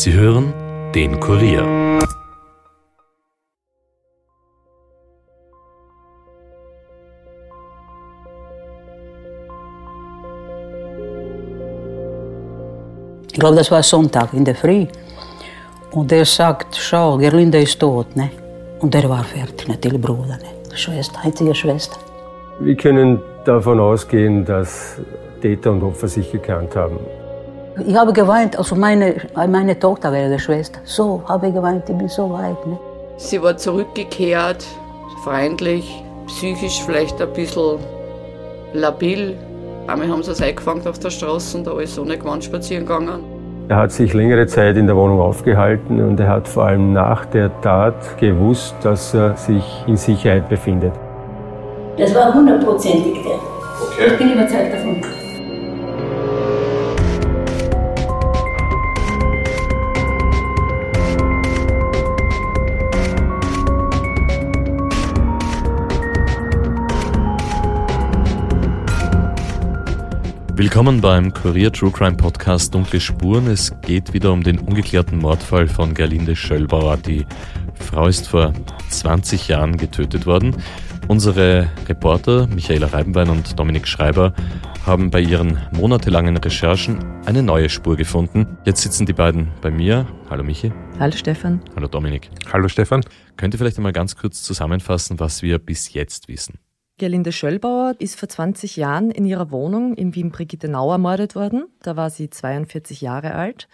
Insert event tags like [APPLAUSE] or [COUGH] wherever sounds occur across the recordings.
Sie hören den Kurier. Ich glaube, das war Sonntag in der Früh. Und er sagt, schau, Gerlinde ist tot. Ne? Und er war fertig, natürlich Bruder, ne? Schwester, einzige Schwester. Wir können davon ausgehen, dass Täter und Opfer sich gekannt haben. Ich habe geweint, also meine, meine Tochter wäre die Schwester. So habe ich geweint, ich bin so weit. Ne? Sie war zurückgekehrt, freundlich, psychisch vielleicht ein bisschen labil. Einmal haben sie es eingefangen auf der Straße und da ist ohne Gewand spazieren gegangen. Er hat sich längere Zeit in der Wohnung aufgehalten und er hat vor allem nach der Tat gewusst, dass er sich in Sicherheit befindet. Das war hundertprozentig der. Okay. Ich bin überzeugt davon. Willkommen beim Kurier True Crime Podcast Dunkle Spuren. Es geht wieder um den ungeklärten Mordfall von Gerlinde Schöllbauer. Die Frau ist vor 20 Jahren getötet worden. Unsere Reporter Michaela Reibenwein und Dominik Schreiber haben bei ihren monatelangen Recherchen eine neue Spur gefunden. Jetzt sitzen die beiden bei mir. Hallo Michi. Hallo Stefan. Hallo Dominik. Hallo Stefan. Könnt ihr vielleicht einmal ganz kurz zusammenfassen, was wir bis jetzt wissen? Gerlinde Schöllbauer ist vor 20 Jahren in ihrer Wohnung in Wien-Brigitte-Nau ermordet worden. Da war sie 42 Jahre alt.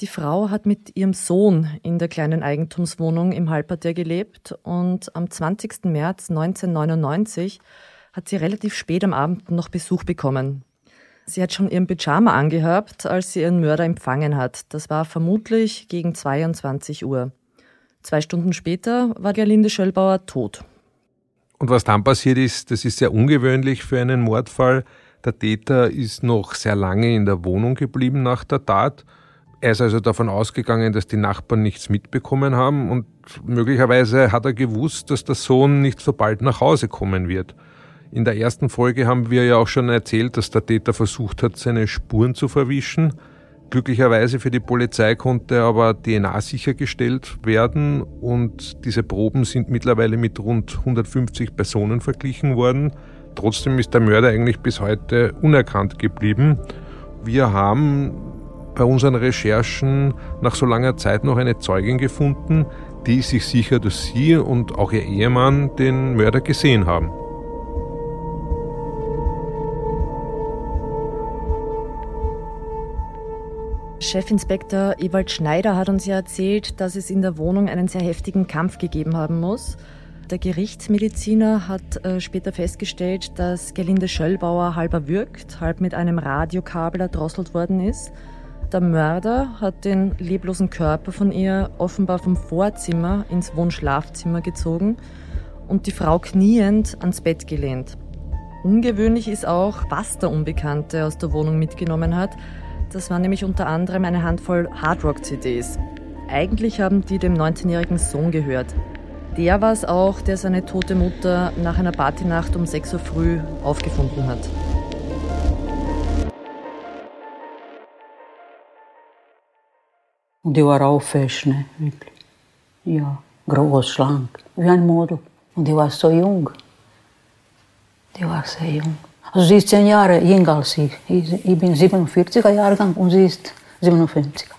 Die Frau hat mit ihrem Sohn in der kleinen Eigentumswohnung im Halbertier gelebt und am 20. März 1999 hat sie relativ spät am Abend noch Besuch bekommen. Sie hat schon ihren Pyjama angehabt, als sie ihren Mörder empfangen hat. Das war vermutlich gegen 22 Uhr. Zwei Stunden später war Gerlinde Schöllbauer tot. Und was dann passiert ist, das ist sehr ungewöhnlich für einen Mordfall. Der Täter ist noch sehr lange in der Wohnung geblieben nach der Tat. Er ist also davon ausgegangen, dass die Nachbarn nichts mitbekommen haben und möglicherweise hat er gewusst, dass der Sohn nicht so bald nach Hause kommen wird. In der ersten Folge haben wir ja auch schon erzählt, dass der Täter versucht hat, seine Spuren zu verwischen. Glücklicherweise für die Polizei konnte aber DNA sichergestellt werden und diese Proben sind mittlerweile mit rund 150 Personen verglichen worden. Trotzdem ist der Mörder eigentlich bis heute unerkannt geblieben. Wir haben bei unseren Recherchen nach so langer Zeit noch eine Zeugin gefunden, die sich sicher, dass sie und auch ihr Ehemann den Mörder gesehen haben. Chefinspektor Ewald Schneider hat uns ja erzählt, dass es in der Wohnung einen sehr heftigen Kampf gegeben haben muss. Der Gerichtsmediziner hat äh, später festgestellt, dass Gerlinde Schöllbauer halb erwürgt, halb mit einem Radiokabel erdrosselt worden ist. Der Mörder hat den leblosen Körper von ihr offenbar vom Vorzimmer ins Wohnschlafzimmer gezogen und die Frau kniend ans Bett gelehnt. Ungewöhnlich ist auch, was der Unbekannte aus der Wohnung mitgenommen hat. Das war nämlich unter anderem eine Handvoll Hardrock-CDs. Eigentlich haben die dem 19-jährigen Sohn gehört. Der war es auch, der seine tote Mutter nach einer Partynacht um 6 Uhr früh aufgefunden hat. Und die war auch fesch, ne? Wirklich. Ja, groß, schlank, wie ein Model. Und die war so jung. Die war sehr jung. Also sie ist zehn Jahre jünger als ich. Ich bin 47er Jahrgang und sie ist 57er.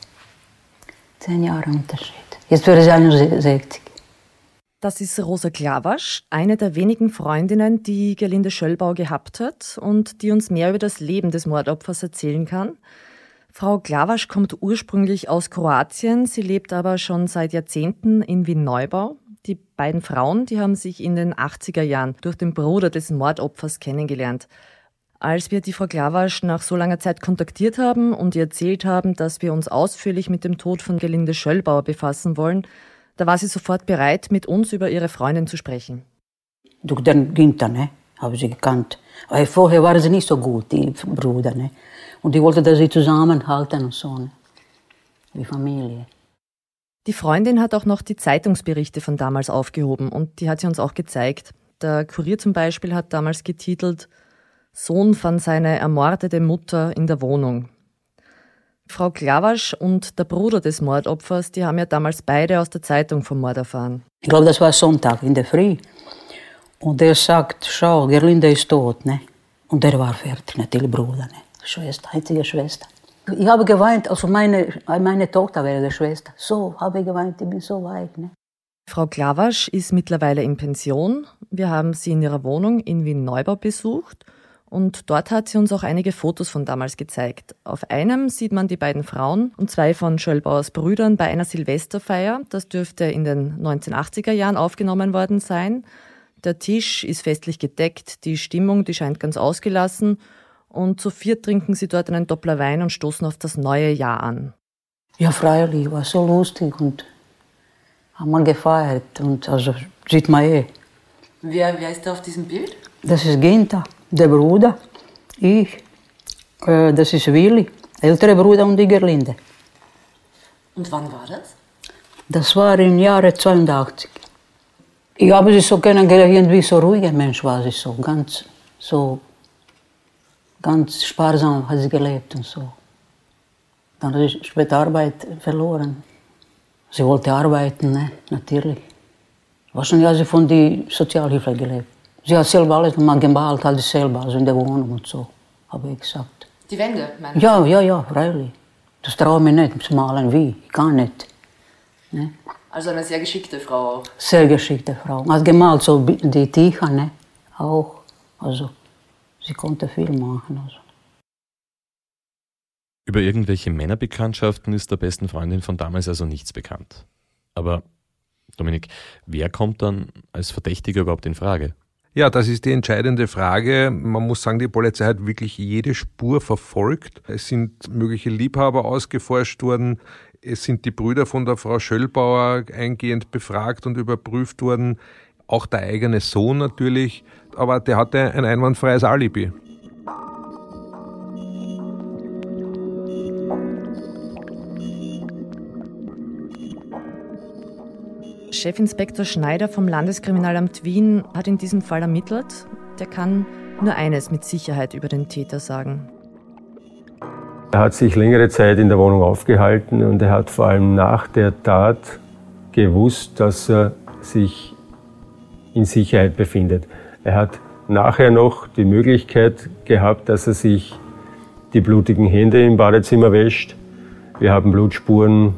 Zehn Jahre Unterschied. Jetzt wäre sie 61. Das ist Rosa Klawasch, eine der wenigen Freundinnen, die Gerlinde Schöllbau gehabt hat und die uns mehr über das Leben des Mordopfers erzählen kann. Frau Klawasch kommt ursprünglich aus Kroatien, sie lebt aber schon seit Jahrzehnten in Wien-Neubau. Die beiden Frauen, die haben sich in den 80er Jahren durch den Bruder des Mordopfers kennengelernt. Als wir die Frau Klawasch nach so langer Zeit kontaktiert haben und ihr erzählt haben, dass wir uns ausführlich mit dem Tod von Gelinde Schöllbauer befassen wollen, da war sie sofort bereit, mit uns über ihre Freundin zu sprechen. Durch den Günther, ne, habe sie gekannt. Weil vorher waren sie nicht so gut, die Brüder, ne. Und ich wollte, dass sie zusammenhalten und so, ne. Wie Familie. Die Freundin hat auch noch die Zeitungsberichte von damals aufgehoben und die hat sie uns auch gezeigt. Der Kurier zum Beispiel hat damals getitelt Sohn fand seine ermordete Mutter in der Wohnung. Frau Klawasch und der Bruder des Mordopfers, die haben ja damals beide aus der Zeitung vom Mord erfahren. Ich glaube, das war Sonntag in der Früh. Und er sagt, schau, Gerlinde ist tot. Ne? Und er war fertig, natürlich Bruder, ne? Schwester, einzige Schwester. Ich habe geweint, also meine, meine Tochter wäre Schwester. So habe ich geweint, ich bin so weit. Ne? Frau Klawasch ist mittlerweile in Pension. Wir haben sie in ihrer Wohnung in Wien-Neubau besucht und dort hat sie uns auch einige Fotos von damals gezeigt. Auf einem sieht man die beiden Frauen und zwei von Schöllbauers Brüdern bei einer Silvesterfeier. Das dürfte in den 1980er Jahren aufgenommen worden sein. Der Tisch ist festlich gedeckt, die Stimmung, die scheint ganz ausgelassen und zu viert trinken sie dort einen Doppler Wein und stoßen auf das neue Jahr an. Ja, freilich, war so lustig und haben wir gefeiert und also sieht man eh. Wer, wer ist da auf diesem Bild? Das ist Ginta der Bruder, ich, äh, das ist Willi, ältere Bruder und die Gerlinde. Und wann war das? Das war im Jahre 82. Ich habe sie so kennengelernt, irgendwie so ruhiger Mensch war sie so, ganz so, ganz sparsam hat sie gelebt und so. Dann hat sie später Arbeit verloren. Sie wollte arbeiten, ne? natürlich. Wahrscheinlich hat sie von der Sozialhilfe gelebt. Sie hat selber alles mal gemalt, alles selber, also in der Wohnung und so, habe ich gesagt. Die Wände, meinst Ja, ja, ja, freilich. Das traue ich mir nicht zu malen, wie, ich kann nicht. Ne? Also eine sehr geschickte Frau auch. Sehr geschickte Frau. Hat gemalt, so die Tücher, ne? auch. Also, sie konnte viel machen. Also. Über irgendwelche Männerbekanntschaften ist der besten Freundin von damals also nichts bekannt. Aber, Dominik, wer kommt dann als Verdächtiger überhaupt in Frage? Ja, das ist die entscheidende Frage. Man muss sagen, die Polizei hat wirklich jede Spur verfolgt. Es sind mögliche Liebhaber ausgeforscht worden. Es sind die Brüder von der Frau Schöllbauer eingehend befragt und überprüft worden. Auch der eigene Sohn natürlich. Aber der hatte ein einwandfreies Alibi. Chefinspektor Schneider vom Landeskriminalamt Wien hat in diesem Fall ermittelt. Der kann nur eines mit Sicherheit über den Täter sagen. Er hat sich längere Zeit in der Wohnung aufgehalten und er hat vor allem nach der Tat gewusst, dass er sich in Sicherheit befindet. Er hat nachher noch die Möglichkeit gehabt, dass er sich die blutigen Hände im Badezimmer wäscht. Wir haben Blutspuren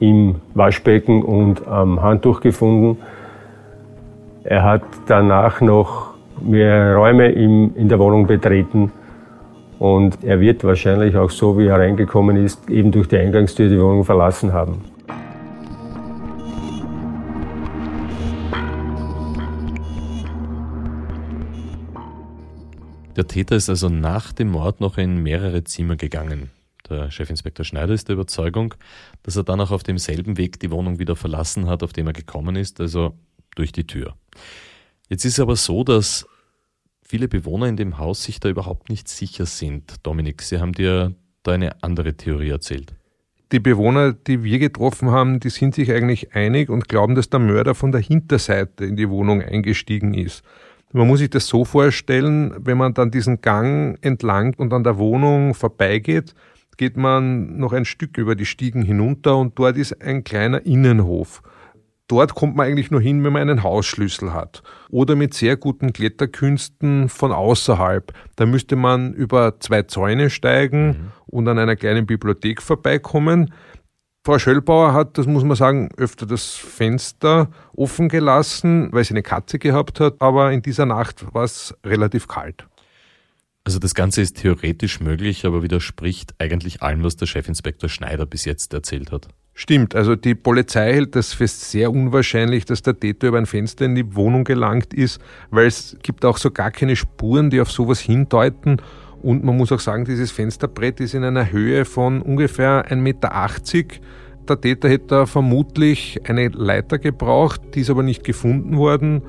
im Waschbecken und am Handtuch gefunden. Er hat danach noch mehrere Räume in der Wohnung betreten und er wird wahrscheinlich auch so, wie er reingekommen ist, eben durch die Eingangstür die Wohnung verlassen haben. Der Täter ist also nach dem Mord noch in mehrere Zimmer gegangen. Der Chefinspektor Schneider ist der Überzeugung, dass er dann auch auf demselben Weg die Wohnung wieder verlassen hat, auf dem er gekommen ist, also durch die Tür. Jetzt ist es aber so, dass viele Bewohner in dem Haus sich da überhaupt nicht sicher sind. Dominik, Sie haben dir da eine andere Theorie erzählt. Die Bewohner, die wir getroffen haben, die sind sich eigentlich einig und glauben, dass der Mörder von der Hinterseite in die Wohnung eingestiegen ist. Man muss sich das so vorstellen, wenn man dann diesen Gang entlang und an der Wohnung vorbeigeht, geht man noch ein Stück über die Stiegen hinunter und dort ist ein kleiner Innenhof. Dort kommt man eigentlich nur hin, wenn man einen Hausschlüssel hat. Oder mit sehr guten Kletterkünsten von außerhalb. Da müsste man über zwei Zäune steigen mhm. und an einer kleinen Bibliothek vorbeikommen. Frau Schöllbauer hat, das muss man sagen, öfter das Fenster offen gelassen, weil sie eine Katze gehabt hat, aber in dieser Nacht war es relativ kalt. Also das Ganze ist theoretisch möglich, aber widerspricht eigentlich allem, was der Chefinspektor Schneider bis jetzt erzählt hat. Stimmt, also die Polizei hält das für sehr unwahrscheinlich, dass der Täter über ein Fenster in die Wohnung gelangt ist, weil es gibt auch so gar keine Spuren, die auf sowas hindeuten. Und man muss auch sagen, dieses Fensterbrett ist in einer Höhe von ungefähr 1,80 Meter. Der Täter hätte vermutlich eine Leiter gebraucht, die ist aber nicht gefunden worden.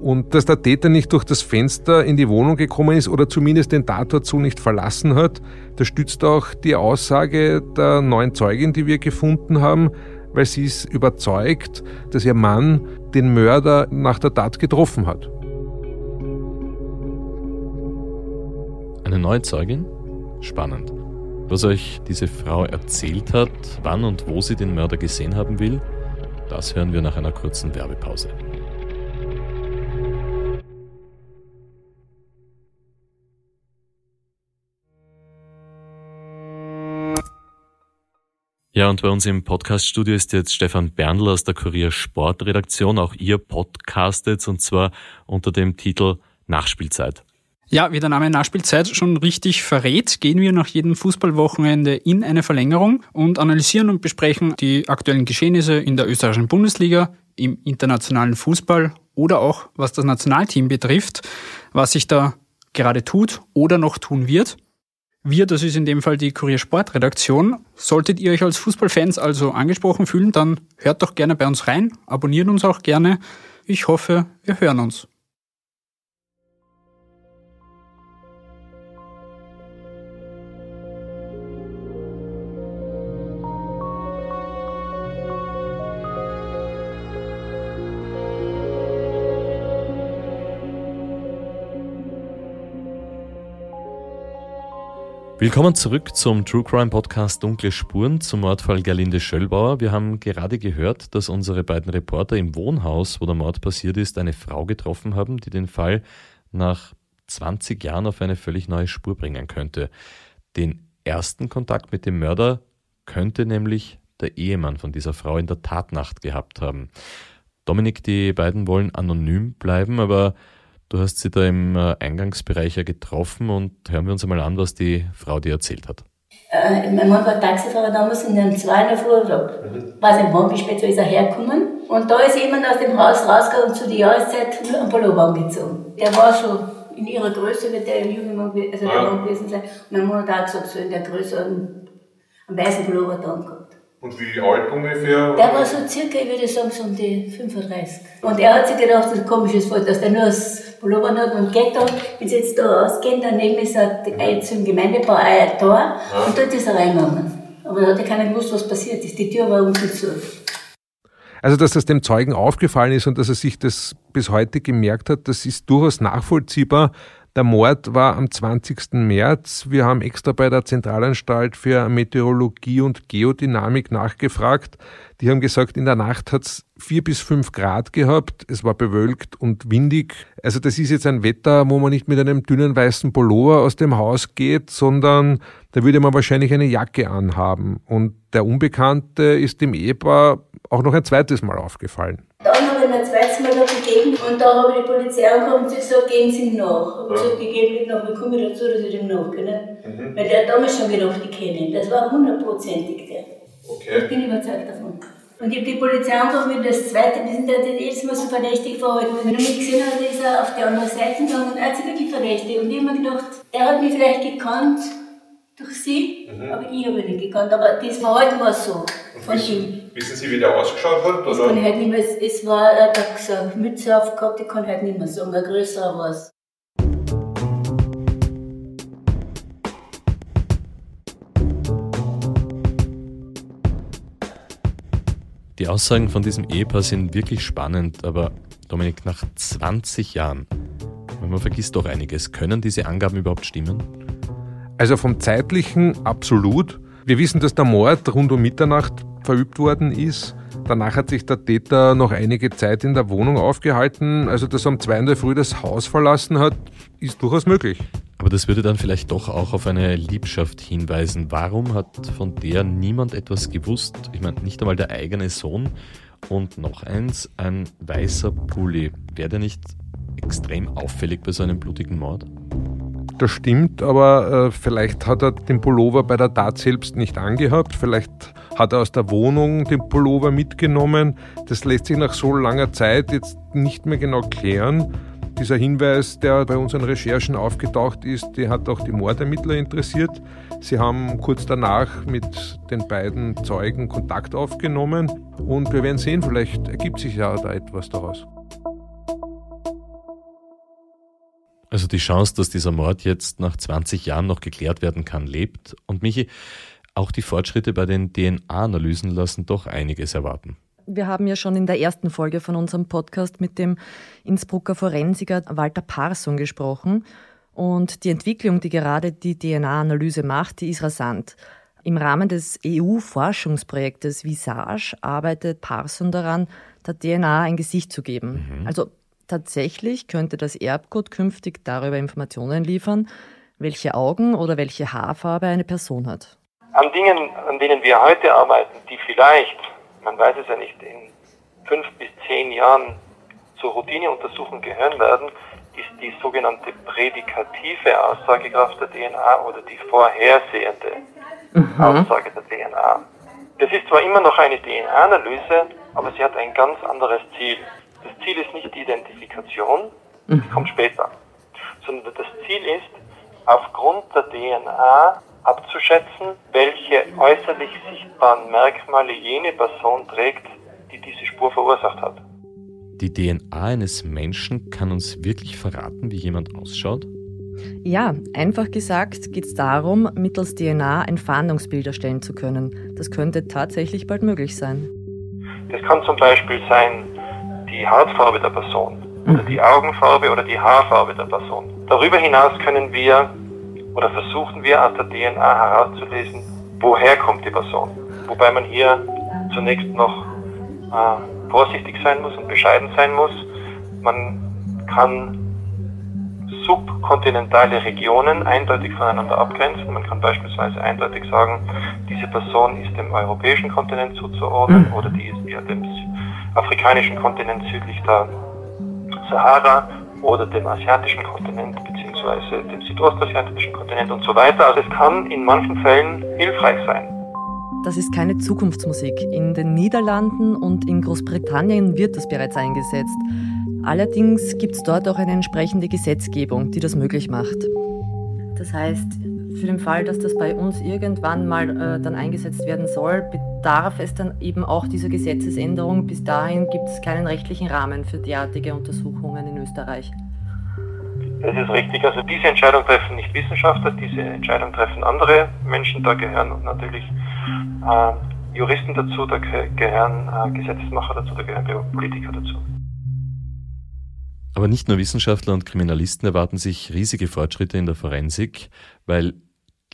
Und dass der Täter nicht durch das Fenster in die Wohnung gekommen ist oder zumindest den Tatort so nicht verlassen hat, das stützt auch die Aussage der neuen Zeugin, die wir gefunden haben, weil sie ist überzeugt, dass ihr Mann den Mörder nach der Tat getroffen hat. Eine neue Zeugin? Spannend. Was euch diese Frau erzählt hat, wann und wo sie den Mörder gesehen haben will, das hören wir nach einer kurzen Werbepause. Ja, und bei uns im Podcaststudio ist jetzt Stefan Berndl aus der Kurier Sportredaktion. Auch ihr podcastet und zwar unter dem Titel Nachspielzeit. Ja, wie der Name Nachspielzeit schon richtig verrät, gehen wir nach jedem Fußballwochenende in eine Verlängerung und analysieren und besprechen die aktuellen Geschehnisse in der österreichischen Bundesliga, im internationalen Fußball oder auch was das Nationalteam betrifft, was sich da gerade tut oder noch tun wird. Wir, das ist in dem Fall die Kurier Sportredaktion. Solltet ihr euch als Fußballfans also angesprochen fühlen, dann hört doch gerne bei uns rein, abonniert uns auch gerne. Ich hoffe, wir hören uns. Willkommen zurück zum True Crime Podcast Dunkle Spuren zum Mordfall Gerlinde Schöllbauer. Wir haben gerade gehört, dass unsere beiden Reporter im Wohnhaus, wo der Mord passiert ist, eine Frau getroffen haben, die den Fall nach 20 Jahren auf eine völlig neue Spur bringen könnte. Den ersten Kontakt mit dem Mörder könnte nämlich der Ehemann von dieser Frau in der Tatnacht gehabt haben. Dominik, die beiden wollen anonym bleiben, aber Du hast sie da im äh, Eingangsbereich ja getroffen und hören wir uns einmal an, was die Frau dir erzählt hat. Äh, mein Mann war Taxifahrer damals in einem zweiten Flur, mhm. weiß nicht wann, wie spät ist er hergekommen. Und da ist jemand aus dem Haus rausgegangen und zu der Jahreszeit nur einen Pullover angezogen. Der war schon in ihrer Größe, wird der junge Mann, also der Mann gewesen sein. Und mein Mann hat auch gesagt, so in der Größe einen, einen weißen Pullover da gehabt. Und wie alt ungefähr? Der war so circa, ich würde sagen, so um die 35. Und er hat sich gedacht, das ist ein komisches Fall, dass der nur das Hat und geht da, wenn sie jetzt da rausgehen, daneben ist ein, zum Gemeindebau ein Tor ja. und dort ist er reingegangen. Aber da hat er keiner gewusst, was passiert ist. Die Tür war unten zu. Also, dass das dem Zeugen aufgefallen ist und dass er sich das bis heute gemerkt hat, das ist durchaus nachvollziehbar. Der Mord war am 20. März. Wir haben extra bei der Zentralanstalt für Meteorologie und Geodynamik nachgefragt. Die haben gesagt, in der Nacht hat es vier bis fünf Grad gehabt. Es war bewölkt und windig. Also das ist jetzt ein Wetter, wo man nicht mit einem dünnen weißen Pullover aus dem Haus geht, sondern da würde man wahrscheinlich eine Jacke anhaben. Und der Unbekannte ist dem Ehepaar auch noch ein zweites Mal aufgefallen. Dann habe ich mir ein zweites Mal da gegeben und da habe ich die Polizei angekommen und sie gesagt, gehen Sie nach. Ich habe gesagt, die gehen nicht nach, wie komme ich dazu, dass ich dem nachgehe? Mhm. Weil der hat damals schon gedacht, ich kenne ihn. Das war hundertprozentig der. Okay. Ich bin überzeugt davon. Und ich habe die Polizei angerufen, das zweite, die sind ja jedes Mal so verdächtig verhalten. Wenn er mich gesehen hat, ist er auf die andere Seite gegangen und er hat sich wirklich verdächtig. Und ich habe mir gedacht, er hat mich vielleicht gekannt durch sie, mhm. aber ich habe ihn nicht gekannt. Aber das war so von ihm. Wissen Sie, wie der ausgeschaut hat? Das kann ich halt nicht mehr, es war, er hat gesagt, Mütze aufgehabt, ich kann halt nicht mehr sagen, ein größerer war es. Die Aussagen von diesem Ehepaar sind wirklich spannend, aber Dominik, nach 20 Jahren, man vergisst doch einiges, können diese Angaben überhaupt stimmen? Also vom zeitlichen absolut. Wir wissen, dass der Mord rund um Mitternacht verübt worden ist. Danach hat sich der Täter noch einige Zeit in der Wohnung aufgehalten. Also, dass er um zwei in Früh das Haus verlassen hat, ist durchaus möglich. Aber das würde dann vielleicht doch auch auf eine Liebschaft hinweisen. Warum hat von der niemand etwas gewusst? Ich meine, nicht einmal der eigene Sohn. Und noch eins, ein weißer Pulli. Wäre der nicht extrem auffällig bei so einem blutigen Mord? Das stimmt, aber äh, vielleicht hat er den Pullover bei der Tat selbst nicht angehabt. Vielleicht hat er aus der Wohnung den Pullover mitgenommen. Das lässt sich nach so langer Zeit jetzt nicht mehr genau klären. Dieser Hinweis, der bei unseren Recherchen aufgetaucht ist, der hat auch die Mordermittler interessiert. Sie haben kurz danach mit den beiden Zeugen Kontakt aufgenommen und wir werden sehen, vielleicht ergibt sich ja da etwas daraus. Also die Chance, dass dieser Mord jetzt nach 20 Jahren noch geklärt werden kann, lebt. Und Michi, auch die Fortschritte bei den DNA-Analysen lassen doch einiges erwarten. Wir haben ja schon in der ersten Folge von unserem Podcast mit dem Innsbrucker Forensiker Walter Parson gesprochen. Und die Entwicklung, die gerade die DNA-Analyse macht, die ist rasant. Im Rahmen des EU-Forschungsprojektes Visage arbeitet Parson daran, der DNA ein Gesicht zu geben. Mhm. Also tatsächlich könnte das Erbgut künftig darüber Informationen liefern, welche Augen oder welche Haarfarbe eine Person hat. An Dingen, an denen wir heute arbeiten, die vielleicht, man weiß es ja nicht, in fünf bis zehn Jahren zur Routineuntersuchung gehören werden, ist die sogenannte prädikative Aussagekraft der DNA oder die vorhersehende mhm. Aussage der DNA. Das ist zwar immer noch eine DNA-Analyse, aber sie hat ein ganz anderes Ziel. Das Ziel ist nicht die Identifikation, die mhm. kommt später, sondern das Ziel ist, aufgrund der DNA abzuschätzen, welche äußerlich sichtbaren Merkmale jene Person trägt, die diese Spur verursacht hat. Die DNA eines Menschen kann uns wirklich verraten, wie jemand ausschaut? Ja, einfach gesagt geht es darum, mittels DNA ein Fahndungsbild erstellen zu können. Das könnte tatsächlich bald möglich sein. Das kann zum Beispiel sein die Hautfarbe der Person oder die Augenfarbe oder die Haarfarbe der Person. Darüber hinaus können wir oder versuchen wir aus der DNA herauszulesen, woher kommt die Person. Wobei man hier zunächst noch äh, vorsichtig sein muss und bescheiden sein muss. Man kann subkontinentale Regionen eindeutig voneinander abgrenzen. Man kann beispielsweise eindeutig sagen, diese Person ist dem europäischen Kontinent zuzuordnen mhm. oder die ist eher dem afrikanischen Kontinent südlich der Sahara oder dem asiatischen Kontinent beziehungsweise dem südostasiatischen Kontinent und so weiter. Also es kann in manchen Fällen hilfreich sein. Das ist keine Zukunftsmusik. In den Niederlanden und in Großbritannien wird das bereits eingesetzt. Allerdings gibt es dort auch eine entsprechende Gesetzgebung, die das möglich macht. Das heißt, für den Fall, dass das bei uns irgendwann mal äh, dann eingesetzt werden soll, bedarf es dann eben auch dieser Gesetzesänderung. Bis dahin gibt es keinen rechtlichen Rahmen für derartige Untersuchungen in Österreich. Das ist richtig. Also diese Entscheidung treffen nicht Wissenschaftler, diese Entscheidung treffen andere Menschen. Da gehören natürlich äh, Juristen dazu, da gehören äh, Gesetzesmacher dazu, da gehören Politiker dazu. Aber nicht nur Wissenschaftler und Kriminalisten erwarten sich riesige Fortschritte in der Forensik, weil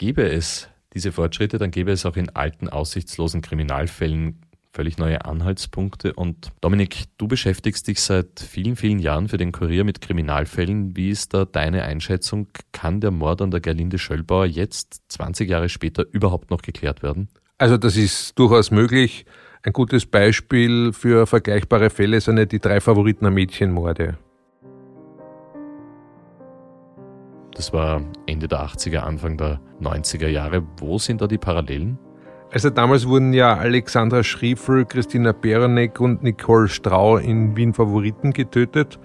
gäbe es diese Fortschritte, dann gäbe es auch in alten, aussichtslosen Kriminalfällen völlig neue Anhaltspunkte. Und Dominik, du beschäftigst dich seit vielen, vielen Jahren für den Kurier mit Kriminalfällen. Wie ist da deine Einschätzung? Kann der Mord an der Gerlinde Schöllbauer jetzt, 20 Jahre später, überhaupt noch geklärt werden? Also das ist durchaus möglich. Ein gutes Beispiel für vergleichbare Fälle sind ja die drei Favoriten der Mädchenmorde. Das war Ende der 80er, Anfang der 90er Jahre. Wo sind da die Parallelen? Also damals wurden ja Alexandra Schriefel, Christina Berenek und Nicole Strau in Wien Favoriten getötet.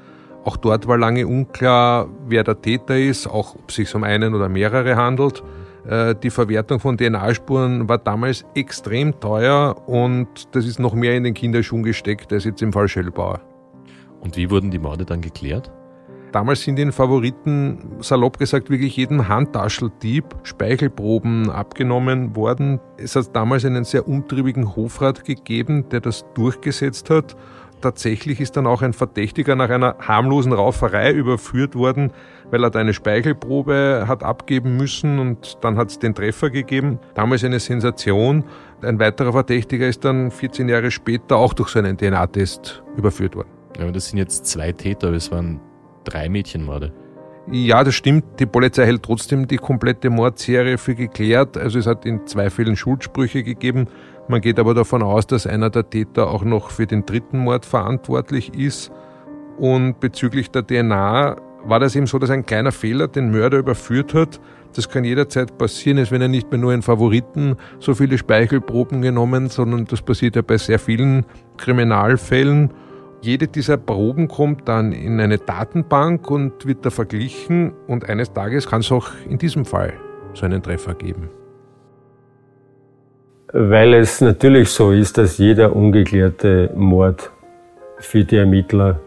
Auch dort war lange unklar, wer der Täter ist, auch ob es sich um einen oder mehrere handelt. Äh, die Verwertung von DNA-Spuren war damals extrem teuer und das ist noch mehr in den Kinderschuhen gesteckt als jetzt im Fall Schellbauer. Und wie wurden die Morde dann geklärt? Damals sind den Favoriten, salopp gesagt, wirklich jedem Handtascheldieb Speichelproben abgenommen worden. Es hat damals einen sehr umtriebigen Hofrat gegeben, der das durchgesetzt hat. Tatsächlich ist dann auch ein Verdächtiger nach einer harmlosen Rauferei überführt worden, weil er da eine Speichelprobe hat abgeben müssen und dann hat es den Treffer gegeben. Damals eine Sensation. Ein weiterer Verdächtiger ist dann 14 Jahre später auch durch so einen DNA-Test überführt worden. Ja, das sind jetzt zwei Täter, es waren drei Mädchenmorde. Ja, das stimmt. Die Polizei hält trotzdem die komplette Mordserie für geklärt. Also es hat in zwei Fällen Schuldsprüche gegeben. Man geht aber davon aus, dass einer der Täter auch noch für den dritten Mord verantwortlich ist. Und bezüglich der DNA war das eben so, dass ein kleiner Fehler den Mörder überführt hat. Das kann jederzeit passieren, als wenn er nicht mehr nur in Favoriten so viele Speichelproben genommen, sondern das passiert ja bei sehr vielen Kriminalfällen. Jede dieser Proben kommt dann in eine Datenbank und wird da verglichen und eines Tages kann es auch in diesem Fall so einen Treffer geben. Weil es natürlich so ist, dass jeder ungeklärte Mord für die Ermittler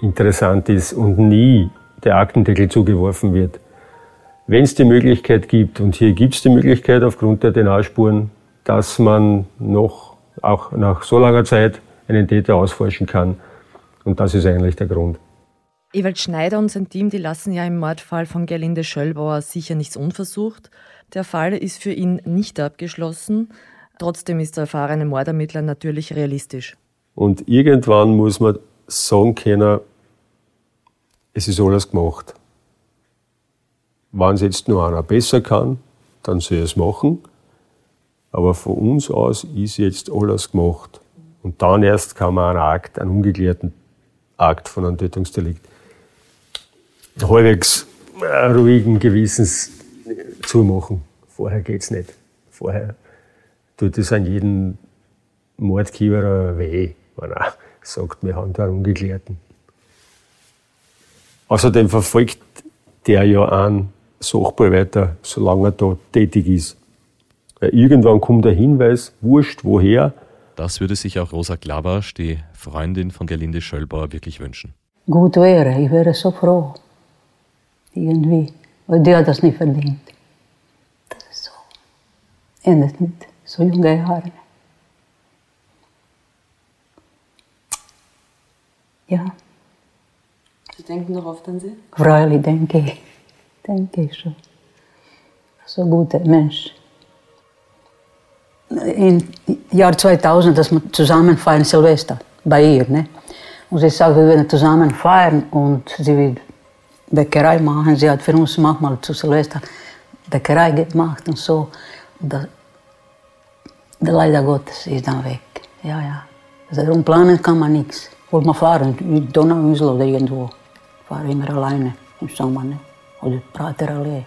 interessant ist und nie der Aktendeckel zugeworfen wird. Wenn es die Möglichkeit gibt, und hier gibt es die Möglichkeit aufgrund der DNA-Spuren, dass man noch auch nach so langer Zeit einen Täter ausforschen kann, und das ist eigentlich der Grund. Ewald Schneider und sein Team, die lassen ja im Mordfall von Gerlinde Schöllbauer sicher nichts unversucht. Der Fall ist für ihn nicht abgeschlossen. Trotzdem ist der erfahrene Mordermittler natürlich realistisch. Und irgendwann muss man sagen können, es ist alles gemacht. Wenn es jetzt nur einer besser kann, dann soll er es machen. Aber von uns aus ist jetzt alles gemacht. Und dann erst kann man einen Akt, einen ungeklärten Akt von einem Tötungsdelikt halbwegs äh, ruhigen Gewissens zumachen. Vorher geht's nicht. Vorher tut es an jeden Mordkieberer weh, wenn er [LAUGHS] sagt, wir haben da einen Ungeklärten. Außerdem verfolgt der ja einen Sachbearbeiter, solange er da tätig ist. Weil irgendwann kommt der Hinweis, wurscht woher. Das würde sich auch Rosa Klabasch, die Freundin von Gerlinde Schöllbauer, wirklich wünschen. Gut wäre, ich wäre so froh. Irgendwie. Weil die hat das nicht verdient. Das ist so. Endet mit so junge Haare. Ja. Sie denken noch oft an sie? Freilich denke ich. Denke ich schon. So ein guter Mensch. Im Jahr 2000, dass wir zusammen feiern Silvester bei ihr. Ne? Und sie sagt, wir werden zusammen feiern und sie will Bäckerei machen. Sie hat für uns manchmal zu Silvester Bäckerei gemacht und so. Und das, leider Gottes ist dann weg. Ja, ja. Also umplanen kann man nichts. Wollte man fahren, in Donauinsel oder irgendwo. Fahre immer alleine im Sommer. Ne? Oder Praterallee.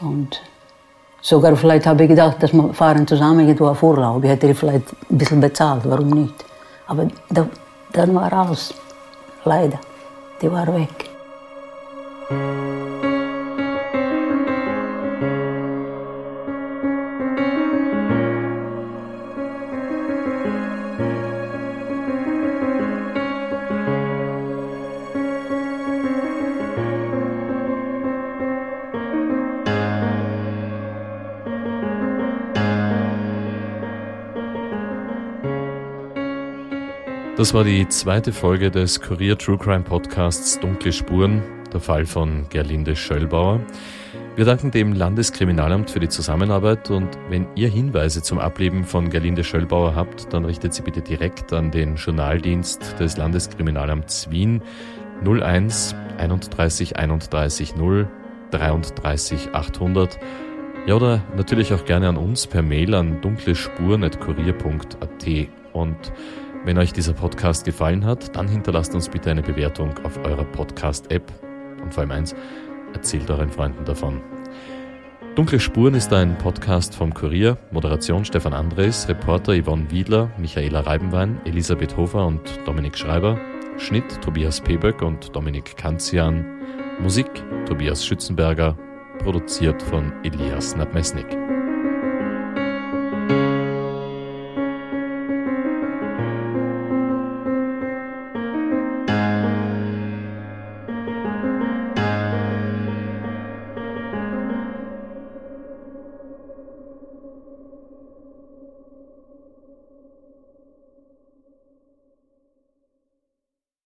Und sogar vielleicht habe ich gedacht, dass wir fahren zusammen irgendwo auf Urlaub. Ich hätte vielleicht ein bisschen bezahlt, warum nicht? Aber da, dann war alles. Leider. Die war weg. Das war die zweite Folge des Kurier True Crime Podcasts Dunkle Spuren, der Fall von Gerlinde Schöllbauer. Wir danken dem Landeskriminalamt für die Zusammenarbeit und wenn ihr Hinweise zum Ableben von Gerlinde Schöllbauer habt, dann richtet sie bitte direkt an den Journaldienst des Landeskriminalamts Wien 01 31 31 0 33 800 ja, oder natürlich auch gerne an uns per Mail an dunklespuren.kurier.at und wenn euch dieser Podcast gefallen hat, dann hinterlasst uns bitte eine Bewertung auf eurer Podcast-App und vor allem eins, erzählt euren Freunden davon. Dunkle Spuren ist ein Podcast vom Kurier, Moderation Stefan Andres, Reporter Yvonne Wiedler, Michaela Reibenwein, Elisabeth Hofer und Dominik Schreiber, Schnitt Tobias Peböck und Dominik Kanzian, Musik Tobias Schützenberger, produziert von Elias Nabmesnik.